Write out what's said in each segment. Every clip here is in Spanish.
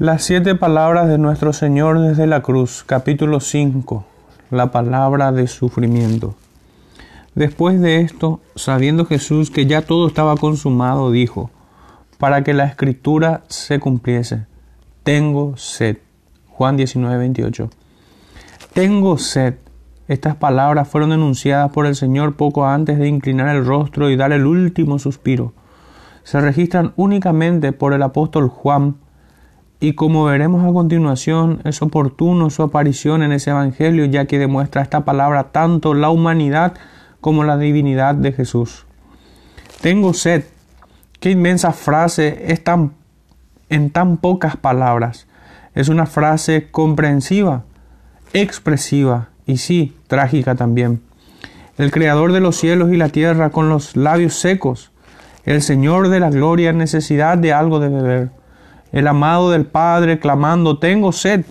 Las siete palabras de nuestro Señor desde la cruz, capítulo 5, la palabra de sufrimiento. Después de esto, sabiendo Jesús que ya todo estaba consumado, dijo, para que la escritura se cumpliese, tengo sed. Juan 19, 28. Tengo sed. Estas palabras fueron enunciadas por el Señor poco antes de inclinar el rostro y dar el último suspiro. Se registran únicamente por el apóstol Juan, y como veremos a continuación, es oportuno su aparición en ese Evangelio, ya que demuestra esta palabra tanto la humanidad como la divinidad de Jesús. Tengo sed. Qué inmensa frase es tan, en tan pocas palabras. Es una frase comprensiva, expresiva y sí, trágica también. El Creador de los cielos y la tierra con los labios secos, el Señor de la gloria en necesidad de algo de beber el amado del Padre clamando, tengo sed.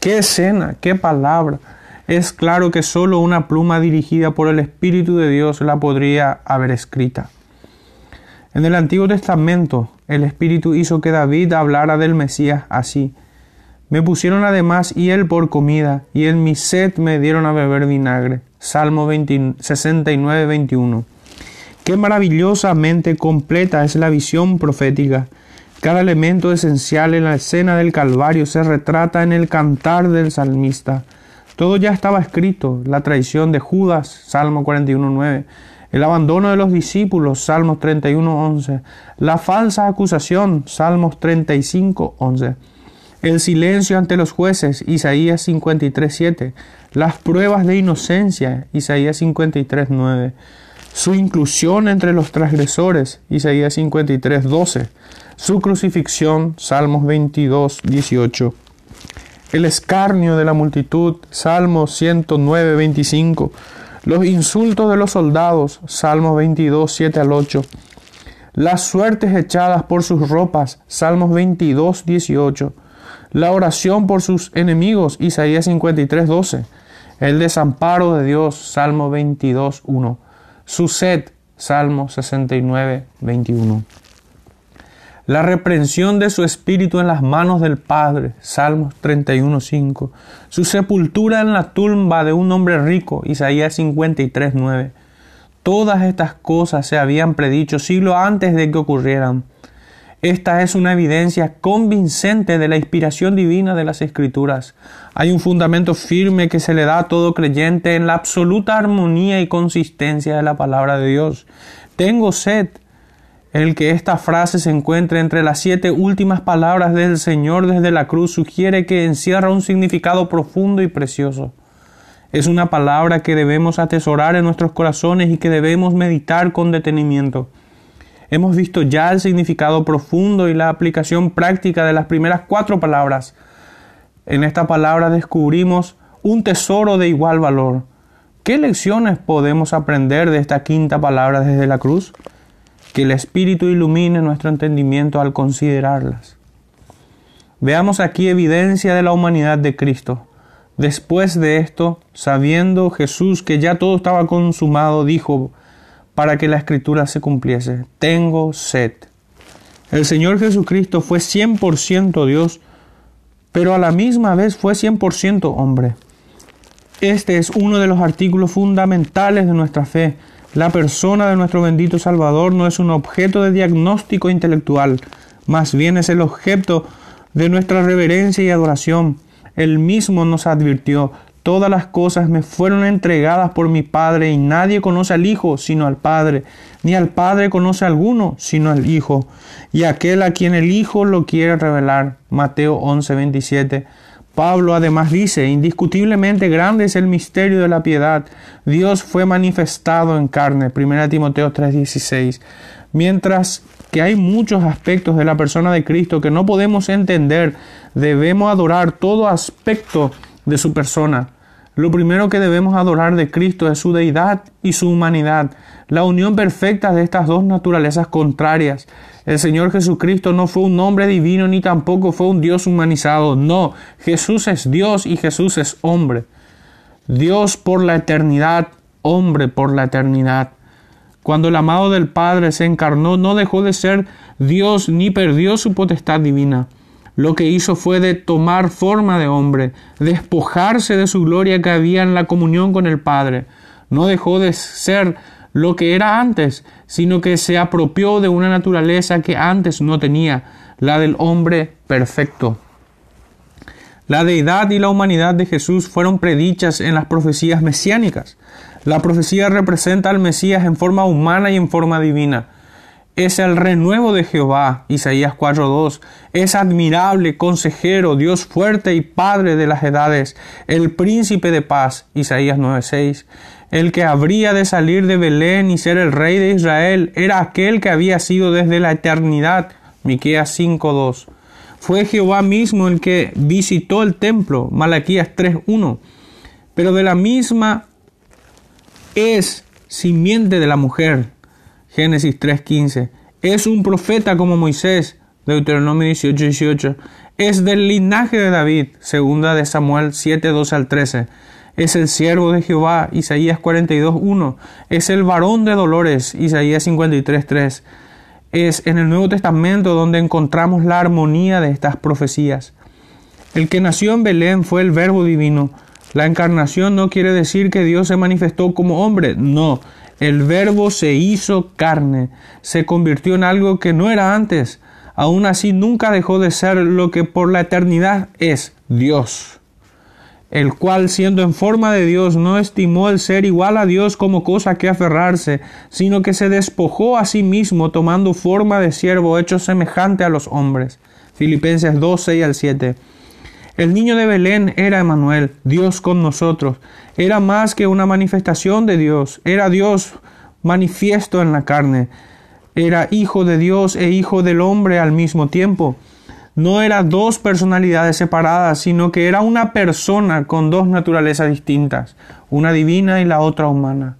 ¡Qué escena! ¡Qué palabra! Es claro que solo una pluma dirigida por el Espíritu de Dios la podría haber escrita. En el Antiguo Testamento, el Espíritu hizo que David hablara del Mesías así. Me pusieron además él por comida, y en mi sed me dieron a beber vinagre. Salmo 69, 21. Qué maravillosamente completa es la visión profética cada elemento esencial en la escena del Calvario se retrata en el cantar del salmista. Todo ya estaba escrito, la traición de Judas, Salmo 41.9, el abandono de los discípulos, Salmos 31.11, la falsa acusación, Salmos 35.11, el silencio ante los jueces, Isaías 53.7, las pruebas de inocencia, Isaías 53.9, su inclusión entre los transgresores, Isaías 53.12, su crucifixión, Salmos 22, 18. El escarnio de la multitud, Salmos 109, 25. Los insultos de los soldados, Salmos 22, 7 al 8. Las suertes echadas por sus ropas, Salmos 22, 18. La oración por sus enemigos, Isaías 53, 12. El desamparo de Dios, Salmo 22, 1. Su sed, Salmo 69, 21 la reprensión de su espíritu en las manos del Padre, Salmos 31.5, su sepultura en la tumba de un hombre rico, Isaías 53.9. Todas estas cosas se habían predicho siglo antes de que ocurrieran. Esta es una evidencia convincente de la inspiración divina de las Escrituras. Hay un fundamento firme que se le da a todo creyente en la absoluta armonía y consistencia de la palabra de Dios. Tengo sed el que esta frase se encuentre entre las siete últimas palabras del Señor desde la cruz sugiere que encierra un significado profundo y precioso. Es una palabra que debemos atesorar en nuestros corazones y que debemos meditar con detenimiento. Hemos visto ya el significado profundo y la aplicación práctica de las primeras cuatro palabras. En esta palabra descubrimos un tesoro de igual valor. ¿Qué lecciones podemos aprender de esta quinta palabra desde la cruz? que el Espíritu ilumine nuestro entendimiento al considerarlas. Veamos aquí evidencia de la humanidad de Cristo. Después de esto, sabiendo Jesús que ya todo estaba consumado, dijo, para que la escritura se cumpliese, tengo sed. El Señor Jesucristo fue 100% Dios, pero a la misma vez fue 100% hombre. Este es uno de los artículos fundamentales de nuestra fe, la persona de nuestro bendito Salvador no es un objeto de diagnóstico intelectual, más bien es el objeto de nuestra reverencia y adoración. Él mismo nos advirtió, todas las cosas me fueron entregadas por mi Padre y nadie conoce al Hijo sino al Padre, ni al Padre conoce a alguno sino al Hijo, y aquel a quien el Hijo lo quiere revelar. Mateo 11, 27. Pablo además dice, indiscutiblemente grande es el misterio de la piedad. Dios fue manifestado en carne, 1 Timoteo 3:16. Mientras que hay muchos aspectos de la persona de Cristo que no podemos entender, debemos adorar todo aspecto de su persona. Lo primero que debemos adorar de Cristo es su deidad y su humanidad, la unión perfecta de estas dos naturalezas contrarias. El Señor Jesucristo no fue un hombre divino ni tampoco fue un Dios humanizado. No, Jesús es Dios y Jesús es hombre. Dios por la eternidad, hombre por la eternidad. Cuando el amado del Padre se encarnó, no dejó de ser Dios ni perdió su potestad divina. Lo que hizo fue de tomar forma de hombre, despojarse de su gloria que había en la comunión con el Padre. No dejó de ser lo que era antes, sino que se apropió de una naturaleza que antes no tenía, la del hombre perfecto. La deidad y la humanidad de Jesús fueron predichas en las profecías mesiánicas. La profecía representa al Mesías en forma humana y en forma divina es el renuevo de Jehová, Isaías 4.2, es admirable, consejero, Dios fuerte y Padre de las edades, el príncipe de paz, Isaías 9.6, el que habría de salir de Belén y ser el rey de Israel, era aquel que había sido desde la eternidad, Miqueas 5.2. Fue Jehová mismo el que visitó el templo, Malaquías 3.1, pero de la misma es simiente de la mujer, Génesis 3.15. Es un profeta como Moisés, Deuteronomio 18.18. Es del linaje de David, segunda de Samuel 7.12 al 13. Es el siervo de Jehová, Isaías 42.1. Es el varón de dolores, Isaías 53.3. Es en el Nuevo Testamento donde encontramos la armonía de estas profecías. El que nació en Belén fue el Verbo divino. La encarnación no quiere decir que Dios se manifestó como hombre, no, el verbo se hizo carne, se convirtió en algo que no era antes. Aún así nunca dejó de ser lo que por la eternidad es Dios, el cual siendo en forma de Dios no estimó el ser igual a Dios como cosa que aferrarse, sino que se despojó a sí mismo tomando forma de siervo hecho semejante a los hombres. Filipenses 2, 6 al 7. El niño de Belén era Emanuel, Dios con nosotros. Era más que una manifestación de Dios, era Dios manifiesto en la carne. Era hijo de Dios e hijo del hombre al mismo tiempo. No era dos personalidades separadas, sino que era una persona con dos naturalezas distintas, una divina y la otra humana.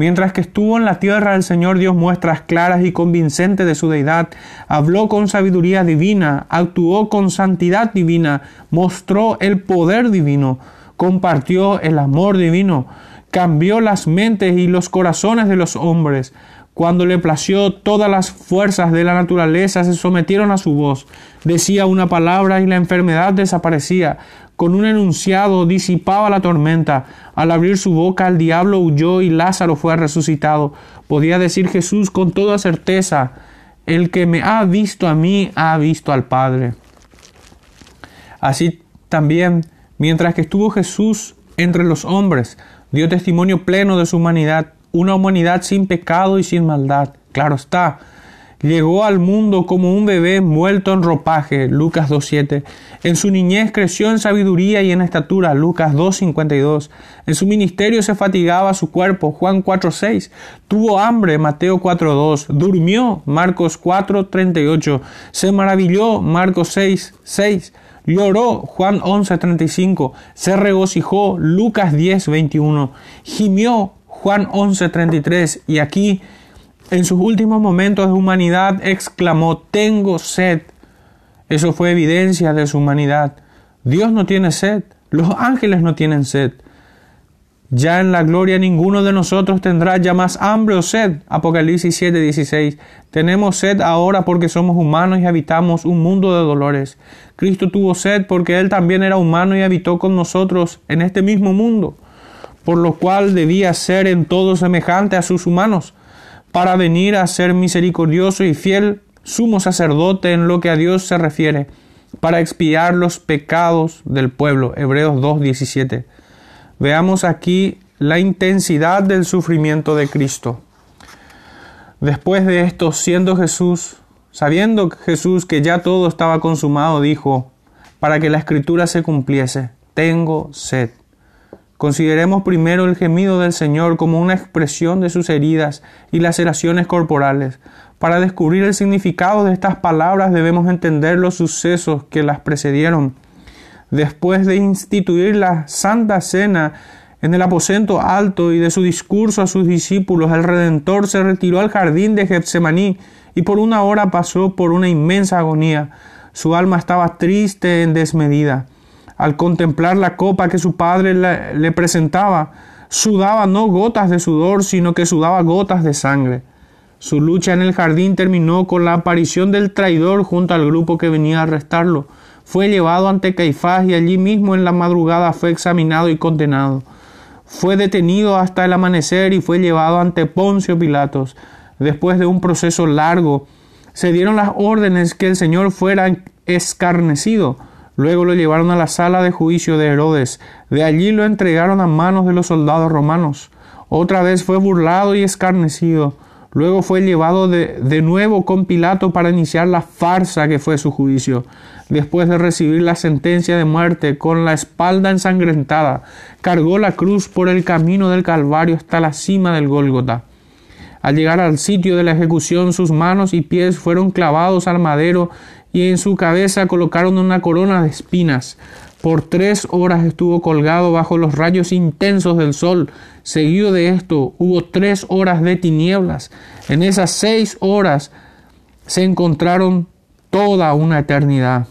Mientras que estuvo en la tierra, el Señor dio muestras claras y convincentes de su deidad, habló con sabiduría divina, actuó con santidad divina, mostró el poder divino, compartió el amor divino, cambió las mentes y los corazones de los hombres. Cuando le plació, todas las fuerzas de la naturaleza se sometieron a su voz. Decía una palabra y la enfermedad desaparecía con un enunciado disipaba la tormenta. Al abrir su boca el diablo huyó y Lázaro fue resucitado. Podía decir Jesús con toda certeza, el que me ha visto a mí ha visto al Padre. Así también, mientras que estuvo Jesús entre los hombres, dio testimonio pleno de su humanidad, una humanidad sin pecado y sin maldad. Claro está, Llegó al mundo como un bebé envuelto en ropaje, Lucas 2.7. En su niñez creció en sabiduría y en estatura, Lucas 2.52. En su ministerio se fatigaba su cuerpo, Juan 4.6. Tuvo hambre, Mateo 4.2. Durmió, Marcos 4.38. Se maravilló, Marcos 6.6. Lloró, Juan 11.35. Se regocijó, Lucas 10.21. Gimió, Juan 11.33. Y aquí en sus últimos momentos de humanidad exclamó, tengo sed. Eso fue evidencia de su humanidad. Dios no tiene sed, los ángeles no tienen sed. Ya en la gloria ninguno de nosotros tendrá ya más hambre o sed. Apocalipsis 7:16. Tenemos sed ahora porque somos humanos y habitamos un mundo de dolores. Cristo tuvo sed porque Él también era humano y habitó con nosotros en este mismo mundo, por lo cual debía ser en todo semejante a sus humanos para venir a ser misericordioso y fiel sumo sacerdote en lo que a Dios se refiere, para expiar los pecados del pueblo. Hebreos 2.17. Veamos aquí la intensidad del sufrimiento de Cristo. Después de esto, siendo Jesús, sabiendo Jesús que ya todo estaba consumado, dijo, para que la escritura se cumpliese, tengo sed. Consideremos primero el gemido del Señor como una expresión de sus heridas y laceraciones corporales. Para descubrir el significado de estas palabras debemos entender los sucesos que las precedieron. Después de instituir la Santa Cena en el aposento alto y de su discurso a sus discípulos, el Redentor se retiró al jardín de Getsemaní y por una hora pasó por una inmensa agonía. Su alma estaba triste en desmedida al contemplar la copa que su padre le, presentaba, sudaba no gotas de sudor, sino que sudaba gotas de sangre. Su lucha en el jardín terminó con la aparición del traidor junto al grupo que venía a arrestarlo. fue llevado ante Caifás y allí mismo en la madrugada fue examinado y condenado. Fue detenido hasta el amanecer y fue llevado ante Poncio Pilatos. Después de un proceso largo, se dieron las órdenes que el Señor fuera escarnecido. Luego lo llevaron a la sala de juicio de Herodes. De allí lo entregaron a manos de los soldados romanos. Otra vez fue burlado y escarnecido. Luego fue llevado de, de, nuevo con Pilato para iniciar la farsa que fue su juicio. Después de recibir la sentencia de muerte con la espalda ensangrentada, cargó la cruz por el camino del Calvario hasta la cima del Gólgota. Al llegar al sitio de la ejecución, sus manos y pies fueron clavados al madero y en su cabeza colocaron una corona de espinas. Por tres horas estuvo colgado bajo los rayos intensos del sol. Seguido de esto hubo tres horas de tinieblas. En esas seis horas se encontraron toda una eternidad.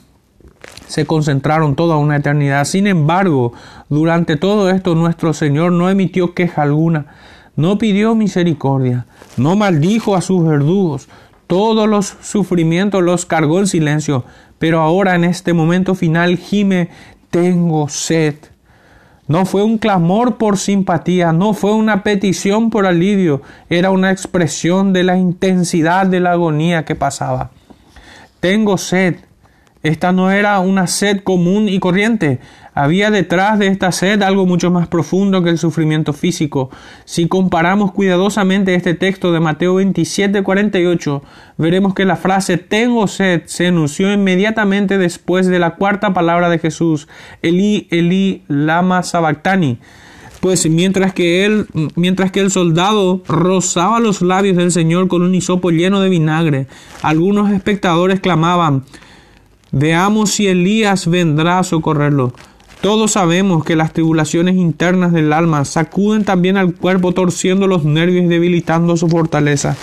Se concentraron toda una eternidad. Sin embargo, durante todo esto nuestro Señor no emitió queja alguna, no pidió misericordia, no maldijo a sus verdugos, todos los sufrimientos los cargó en silencio, pero ahora en este momento final gime tengo sed. No fue un clamor por simpatía, no fue una petición por alivio, era una expresión de la intensidad de la agonía que pasaba. Tengo sed. Esta no era una sed común y corriente, había detrás de esta sed algo mucho más profundo que el sufrimiento físico. Si comparamos cuidadosamente este texto de Mateo 27, 48, veremos que la frase tengo sed se anunció inmediatamente después de la cuarta palabra de Jesús, Eli, Eli, lama sabactani. Pues mientras que él, mientras que el soldado rozaba los labios del Señor con un hisopo lleno de vinagre, algunos espectadores clamaban, veamos si Elías vendrá a socorrerlo. Todos sabemos que las tribulaciones internas del alma sacuden también al cuerpo torciendo los nervios y debilitando su fortaleza.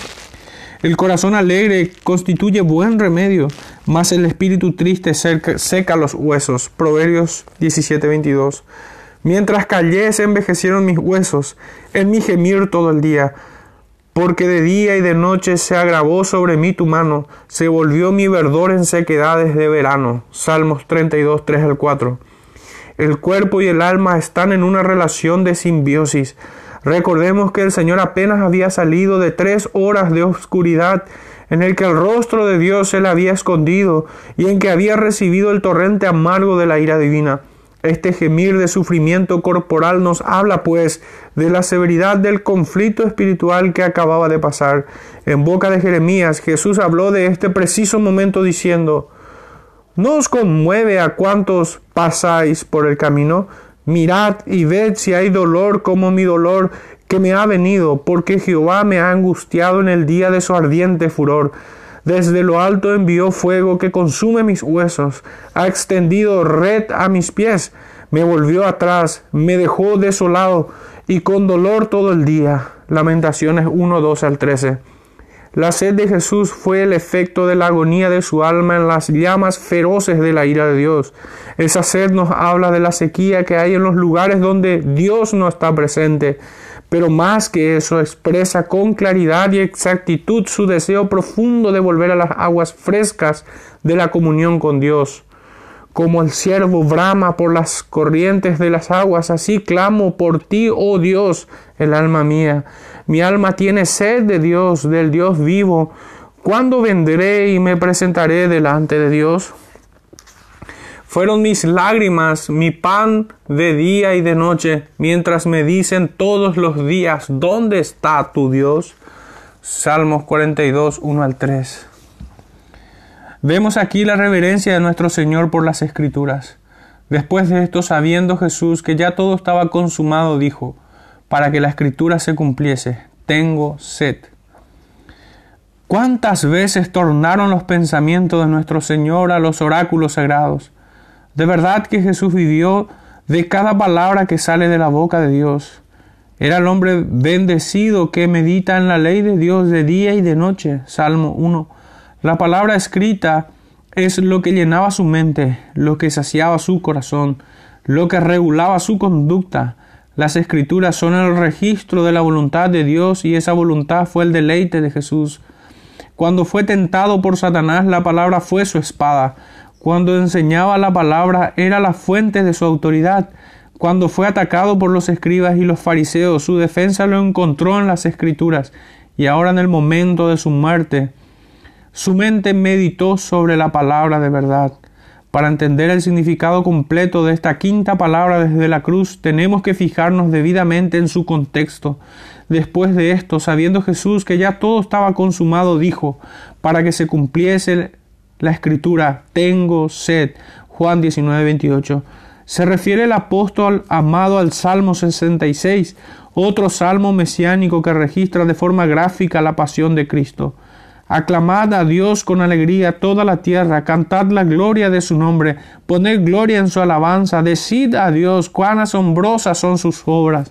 El corazón alegre constituye buen remedio, mas el espíritu triste seca los huesos. Proverbios 17:22. Mientras callé se envejecieron mis huesos, en mi gemir todo el día, porque de día y de noche se agravó sobre mí tu mano, se volvió mi verdor en sequedades de verano. Salmos 32, 3 al 4. El cuerpo y el alma están en una relación de simbiosis. Recordemos que el Señor apenas había salido de tres horas de oscuridad en el que el rostro de Dios se le había escondido y en que había recibido el torrente amargo de la ira divina. Este gemir de sufrimiento corporal nos habla, pues, de la severidad del conflicto espiritual que acababa de pasar. En boca de Jeremías, Jesús habló de este preciso momento diciendo, ¿No os conmueve a cuantos pasáis por el camino? Mirad y ved si hay dolor como mi dolor que me ha venido, porque Jehová me ha angustiado en el día de su ardiente furor. Desde lo alto envió fuego que consume mis huesos, ha extendido red a mis pies, me volvió atrás, me dejó desolado y con dolor todo el día. Lamentaciones 1, 12 al 13. La sed de Jesús fue el efecto de la agonía de su alma en las llamas feroces de la ira de Dios. Esa sed nos habla de la sequía que hay en los lugares donde Dios no está presente, pero más que eso expresa con claridad y exactitud su deseo profundo de volver a las aguas frescas de la comunión con Dios. Como el siervo brama por las corrientes de las aguas, así clamo por ti, oh Dios, el alma mía. Mi alma tiene sed de Dios, del Dios vivo. ¿Cuándo vendré y me presentaré delante de Dios? Fueron mis lágrimas, mi pan de día y de noche, mientras me dicen todos los días, ¿dónde está tu Dios? Salmos 42, 1 al 3. Vemos aquí la reverencia de nuestro Señor por las Escrituras. Después de esto, sabiendo Jesús que ya todo estaba consumado, dijo, para que la Escritura se cumpliese, tengo sed. ¿Cuántas veces tornaron los pensamientos de nuestro Señor a los oráculos sagrados? De verdad que Jesús vivió de cada palabra que sale de la boca de Dios. Era el hombre bendecido que medita en la ley de Dios de día y de noche. Salmo 1. La palabra escrita es lo que llenaba su mente, lo que saciaba su corazón, lo que regulaba su conducta. Las escrituras son el registro de la voluntad de Dios y esa voluntad fue el deleite de Jesús. Cuando fue tentado por Satanás, la palabra fue su espada. Cuando enseñaba la palabra era la fuente de su autoridad. Cuando fue atacado por los escribas y los fariseos, su defensa lo encontró en las escrituras. Y ahora en el momento de su muerte, su mente meditó sobre la palabra de verdad. Para entender el significado completo de esta quinta palabra desde la cruz, tenemos que fijarnos debidamente en su contexto. Después de esto, sabiendo Jesús que ya todo estaba consumado, dijo, para que se cumpliese la escritura, tengo sed. Juan 19, 28. Se refiere el apóstol amado al Salmo 66, otro salmo mesiánico que registra de forma gráfica la pasión de Cristo. Aclamad a Dios con alegría toda la tierra, cantad la gloria de su nombre, poned gloria en su alabanza, decid a Dios cuán asombrosas son sus obras.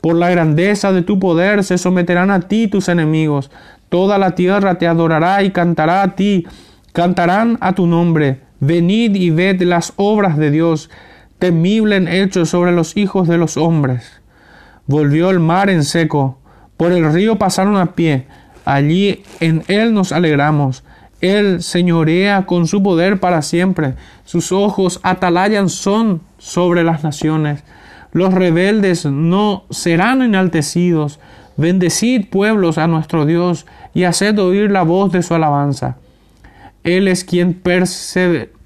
Por la grandeza de tu poder se someterán a ti tus enemigos, toda la tierra te adorará y cantará a ti, cantarán a tu nombre. Venid y ved las obras de Dios, temible en hechos sobre los hijos de los hombres. Volvió el mar en seco, por el río pasaron a pie, Allí en Él nos alegramos. Él señorea con su poder para siempre. Sus ojos atalayan son sobre las naciones. Los rebeldes no serán enaltecidos. Bendecid pueblos a nuestro Dios y haced oír la voz de su alabanza. Él es quien,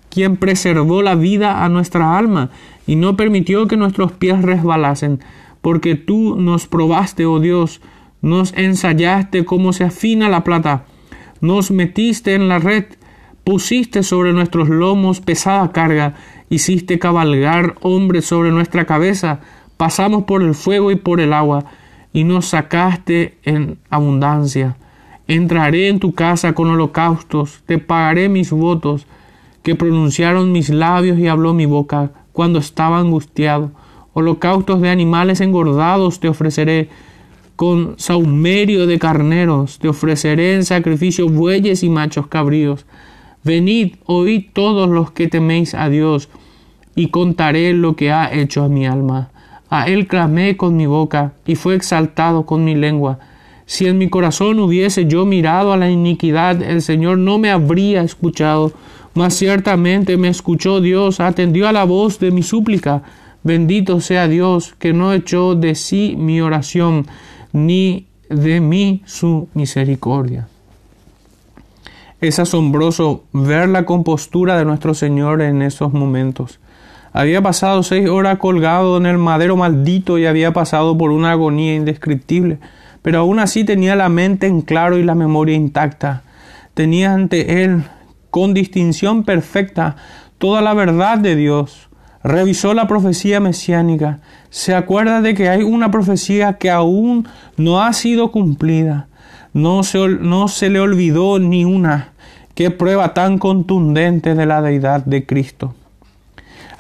quien preservó la vida a nuestra alma y no permitió que nuestros pies resbalasen, porque tú nos probaste, oh Dios, nos ensayaste cómo se afina la plata, nos metiste en la red, pusiste sobre nuestros lomos pesada carga, hiciste cabalgar hombres sobre nuestra cabeza, pasamos por el fuego y por el agua, y nos sacaste en abundancia. Entraré en tu casa con holocaustos, te pagaré mis votos, que pronunciaron mis labios y habló mi boca. Cuando estaba angustiado. Holocaustos de animales engordados te ofreceré, con saumerio de carneros, te ofreceré en sacrificio bueyes y machos cabríos. Venid, oíd todos los que teméis a Dios, y contaré lo que ha hecho a mi alma. A él clamé con mi boca, y fue exaltado con mi lengua. Si en mi corazón hubiese yo mirado a la iniquidad, el Señor no me habría escuchado, mas ciertamente me escuchó Dios, atendió a la voz de mi súplica. Bendito sea Dios, que no echó de sí mi oración ni de mí su misericordia. Es asombroso ver la compostura de nuestro Señor en esos momentos. Había pasado seis horas colgado en el madero maldito y había pasado por una agonía indescriptible, pero aún así tenía la mente en claro y la memoria intacta. Tenía ante él, con distinción perfecta, toda la verdad de Dios, revisó la profecía mesiánica, se acuerda de que hay una profecía que aún no ha sido cumplida, no se, no se le olvidó ni una. Qué prueba tan contundente de la deidad de Cristo.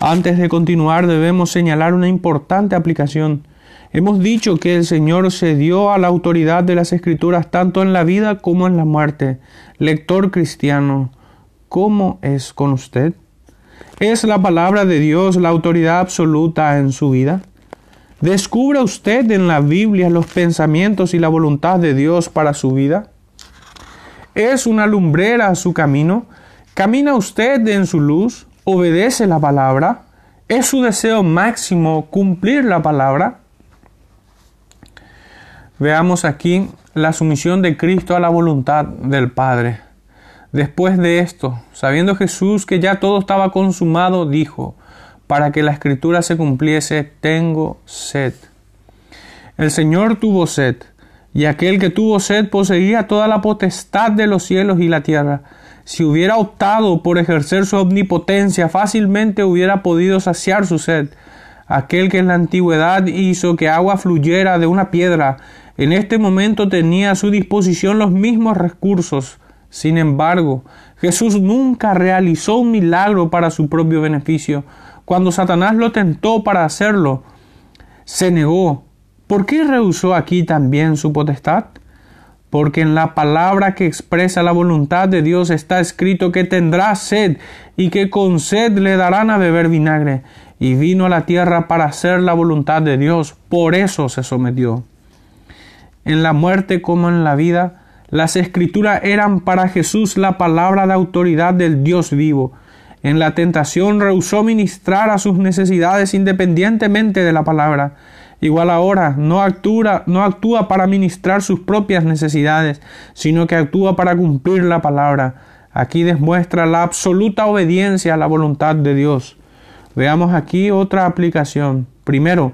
Antes de continuar debemos señalar una importante aplicación. Hemos dicho que el Señor se dio a la autoridad de las Escrituras tanto en la vida como en la muerte. Lector cristiano, ¿cómo es con usted? ¿Es la palabra de Dios la autoridad absoluta en su vida? ¿Descubre usted en la Biblia los pensamientos y la voluntad de Dios para su vida? ¿Es una lumbrera su camino? ¿Camina usted en su luz? ¿Obedece la palabra? ¿Es su deseo máximo cumplir la palabra? Veamos aquí la sumisión de Cristo a la voluntad del Padre. Después de esto, sabiendo Jesús que ya todo estaba consumado, dijo, para que la escritura se cumpliese, tengo sed. El Señor tuvo sed, y aquel que tuvo sed poseía toda la potestad de los cielos y la tierra. Si hubiera optado por ejercer su omnipotencia, fácilmente hubiera podido saciar su sed. Aquel que en la antigüedad hizo que agua fluyera de una piedra, en este momento tenía a su disposición los mismos recursos sin embargo, Jesús nunca realizó un milagro para su propio beneficio. Cuando Satanás lo tentó para hacerlo, se negó. ¿Por qué rehusó aquí también su potestad? Porque en la palabra que expresa la voluntad de Dios está escrito que tendrá sed y que con sed le darán a beber vinagre. Y vino a la tierra para hacer la voluntad de Dios. Por eso se sometió. En la muerte como en la vida, las escrituras eran para Jesús la palabra de autoridad del Dios vivo. En la tentación rehusó ministrar a sus necesidades independientemente de la palabra. Igual ahora no actúa, no actúa para ministrar sus propias necesidades, sino que actúa para cumplir la palabra. Aquí demuestra la absoluta obediencia a la voluntad de Dios. Veamos aquí otra aplicación. Primero,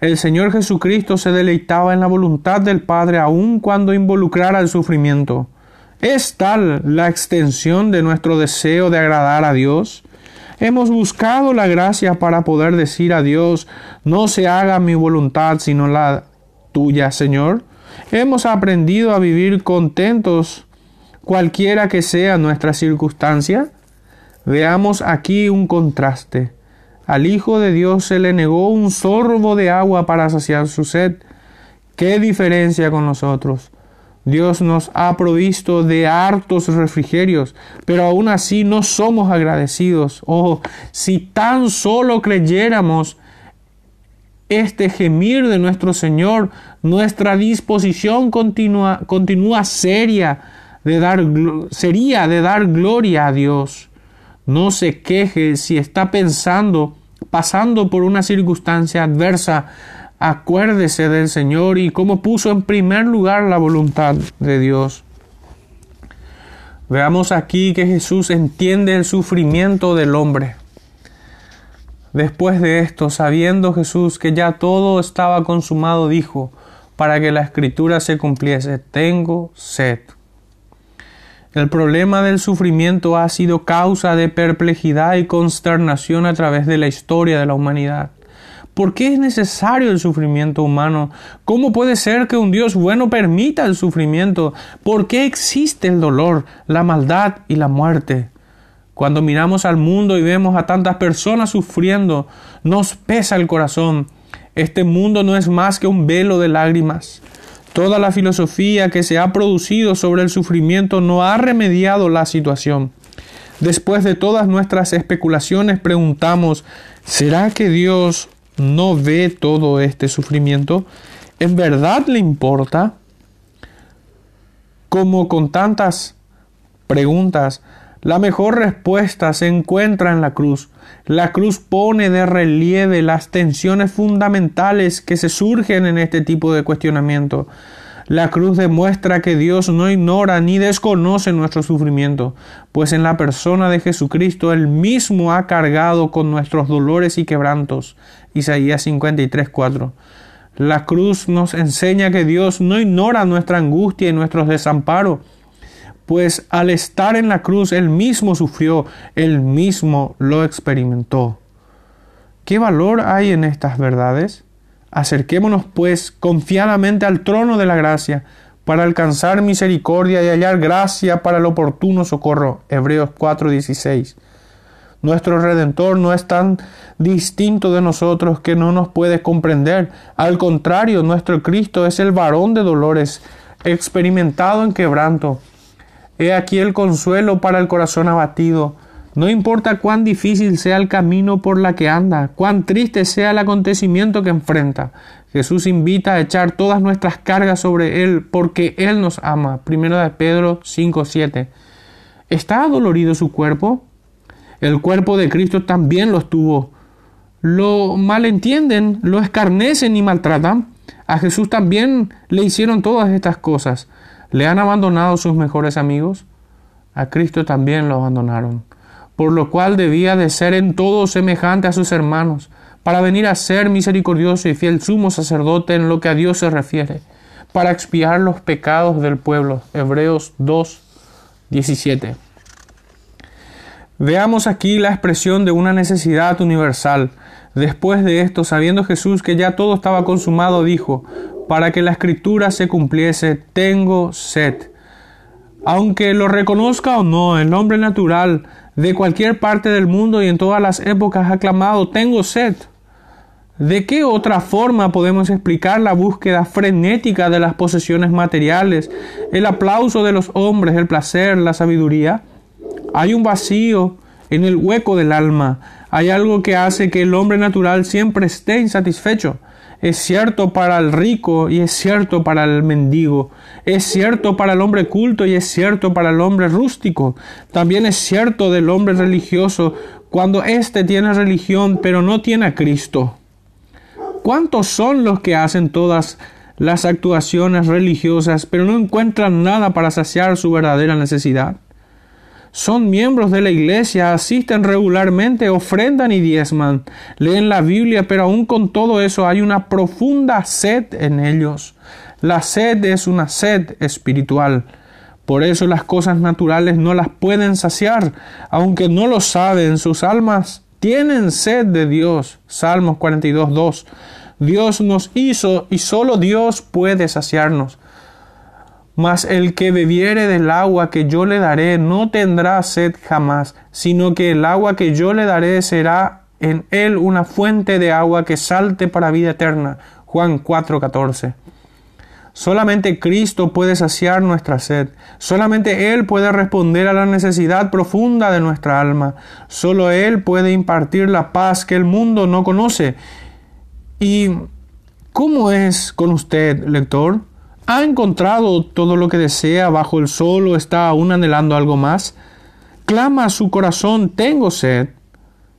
el Señor Jesucristo se deleitaba en la voluntad del Padre aun cuando involucrara el sufrimiento. ¿Es tal la extensión de nuestro deseo de agradar a Dios? Hemos buscado la gracia para poder decir a Dios, no se haga mi voluntad sino la tuya, Señor. Hemos aprendido a vivir contentos cualquiera que sea nuestra circunstancia. Veamos aquí un contraste. Al Hijo de Dios se le negó un sorbo de agua para saciar su sed. ¿Qué diferencia con nosotros? Dios nos ha provisto de hartos refrigerios, pero aún así no somos agradecidos. Oh, si tan solo creyéramos este gemir de nuestro Señor, nuestra disposición continua, continúa seria de dar, sería de dar gloria a Dios. No se queje si está pensando, pasando por una circunstancia adversa Acuérdese del Señor y cómo puso en primer lugar la voluntad de Dios. Veamos aquí que Jesús entiende el sufrimiento del hombre. Después de esto, sabiendo Jesús que ya todo estaba consumado, dijo, para que la escritura se cumpliese, tengo sed. El problema del sufrimiento ha sido causa de perplejidad y consternación a través de la historia de la humanidad. ¿Por qué es necesario el sufrimiento humano? ¿Cómo puede ser que un Dios bueno permita el sufrimiento? ¿Por qué existe el dolor, la maldad y la muerte? Cuando miramos al mundo y vemos a tantas personas sufriendo, nos pesa el corazón. Este mundo no es más que un velo de lágrimas. Toda la filosofía que se ha producido sobre el sufrimiento no ha remediado la situación. Después de todas nuestras especulaciones preguntamos, ¿será que Dios no ve todo este sufrimiento, ¿en verdad le importa? Como con tantas preguntas, la mejor respuesta se encuentra en la cruz. La cruz pone de relieve las tensiones fundamentales que se surgen en este tipo de cuestionamiento. La cruz demuestra que Dios no ignora ni desconoce nuestro sufrimiento, pues en la persona de Jesucristo Él mismo ha cargado con nuestros dolores y quebrantos. Isaías 53:4. La cruz nos enseña que Dios no ignora nuestra angustia y nuestros desamparos, pues al estar en la cruz Él mismo sufrió, Él mismo lo experimentó. ¿Qué valor hay en estas verdades? Acerquémonos, pues, confiadamente al trono de la gracia, para alcanzar misericordia y hallar gracia para el oportuno socorro. Hebreos 4:16. Nuestro Redentor no es tan distinto de nosotros que no nos puede comprender. Al contrario, nuestro Cristo es el varón de dolores, experimentado en quebranto. He aquí el consuelo para el corazón abatido no importa cuán difícil sea el camino por la que anda, cuán triste sea el acontecimiento que enfrenta, Jesús invita a echar todas nuestras cargas sobre Él porque Él nos ama. Primero de Pedro 5.7. ¿Está adolorido su cuerpo? El cuerpo de Cristo también lo estuvo. Lo malentienden, lo escarnecen y maltratan. A Jesús también le hicieron todas estas cosas. ¿Le han abandonado sus mejores amigos? A Cristo también lo abandonaron por lo cual debía de ser en todo semejante a sus hermanos, para venir a ser misericordioso y fiel sumo sacerdote en lo que a Dios se refiere, para expiar los pecados del pueblo. Hebreos 2, 17. Veamos aquí la expresión de una necesidad universal. Después de esto, sabiendo Jesús que ya todo estaba consumado, dijo, para que la escritura se cumpliese, tengo sed. Aunque lo reconozca o no, el hombre natural de cualquier parte del mundo y en todas las épocas ha clamado, tengo sed. ¿De qué otra forma podemos explicar la búsqueda frenética de las posesiones materiales, el aplauso de los hombres, el placer, la sabiduría? Hay un vacío en el hueco del alma, hay algo que hace que el hombre natural siempre esté insatisfecho. Es cierto para el rico y es cierto para el mendigo. Es cierto para el hombre culto y es cierto para el hombre rústico. También es cierto del hombre religioso cuando éste tiene religión pero no tiene a Cristo. ¿Cuántos son los que hacen todas las actuaciones religiosas pero no encuentran nada para saciar su verdadera necesidad? Son miembros de la iglesia, asisten regularmente, ofrendan y diezman, leen la Biblia, pero aún con todo eso hay una profunda sed en ellos. La sed es una sed espiritual. Por eso las cosas naturales no las pueden saciar, aunque no lo saben, sus almas tienen sed de Dios. Salmos 42, 2. Dios nos hizo y solo Dios puede saciarnos. Mas el que bebiere del agua que yo le daré no tendrá sed jamás, sino que el agua que yo le daré será en él una fuente de agua que salte para vida eterna. Juan 4:14. Solamente Cristo puede saciar nuestra sed. Solamente Él puede responder a la necesidad profunda de nuestra alma. Solo Él puede impartir la paz que el mundo no conoce. ¿Y cómo es con usted, lector? ¿Ha encontrado todo lo que desea bajo el sol o está aún anhelando algo más? Clama a su corazón, tengo sed.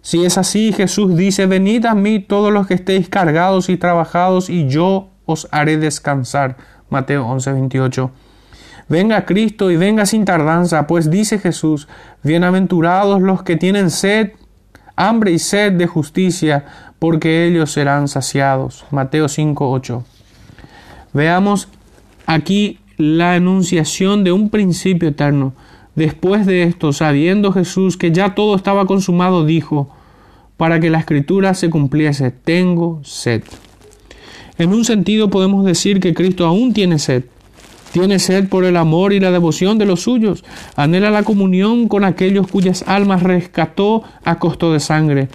Si es así, Jesús dice, venid a mí todos los que estéis cargados y trabajados, y yo os haré descansar. Mateo 11, 28. Venga Cristo y venga sin tardanza, pues dice Jesús, bienaventurados los que tienen sed, hambre y sed de justicia, porque ellos serán saciados. Mateo 5, 8. Veamos aquí la enunciación de un principio eterno. Después de esto, sabiendo Jesús que ya todo estaba consumado, dijo, para que la escritura se cumpliese, tengo sed. En un sentido podemos decir que Cristo aún tiene sed. Tiene sed por el amor y la devoción de los suyos. Anhela la comunión con aquellos cuyas almas rescató a costo de sangre.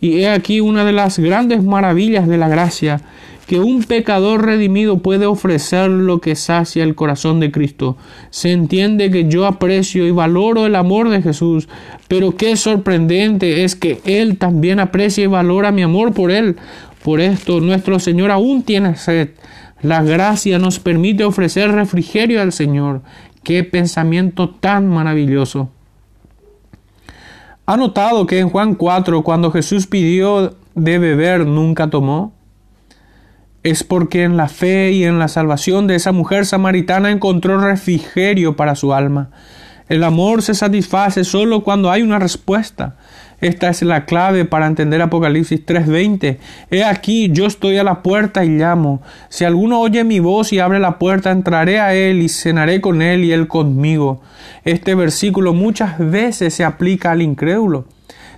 Y he aquí una de las grandes maravillas de la gracia, que un pecador redimido puede ofrecer lo que sacia el corazón de Cristo. Se entiende que yo aprecio y valoro el amor de Jesús, pero qué sorprendente es que Él también aprecia y valora mi amor por Él. Por esto nuestro Señor aún tiene sed. La gracia nos permite ofrecer refrigerio al Señor. Qué pensamiento tan maravilloso. ¿Ha notado que en Juan 4, cuando Jesús pidió de beber, nunca tomó? Es porque en la fe y en la salvación de esa mujer samaritana encontró refrigerio para su alma. El amor se satisface solo cuando hay una respuesta. Esta es la clave para entender Apocalipsis 3:20. He aquí, yo estoy a la puerta y llamo. Si alguno oye mi voz y abre la puerta, entraré a él y cenaré con él y él conmigo. Este versículo muchas veces se aplica al incrédulo.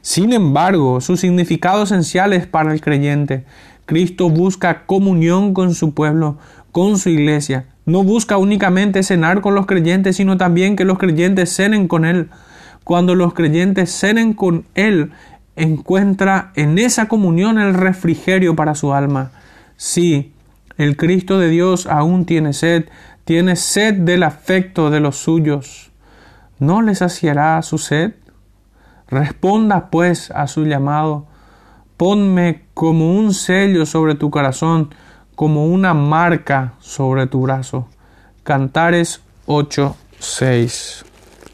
Sin embargo, su significado esencial es para el creyente. Cristo busca comunión con su pueblo, con su iglesia. No busca únicamente cenar con los creyentes, sino también que los creyentes cenen con Él. Cuando los creyentes cenen con Él, encuentra en esa comunión el refrigerio para su alma. Sí, el Cristo de Dios aún tiene sed, tiene sed del afecto de los suyos. ¿No le saciará su sed? Responda pues a su llamado Ponme como un sello sobre tu corazón, como una marca sobre tu brazo. Cantares 8, 6.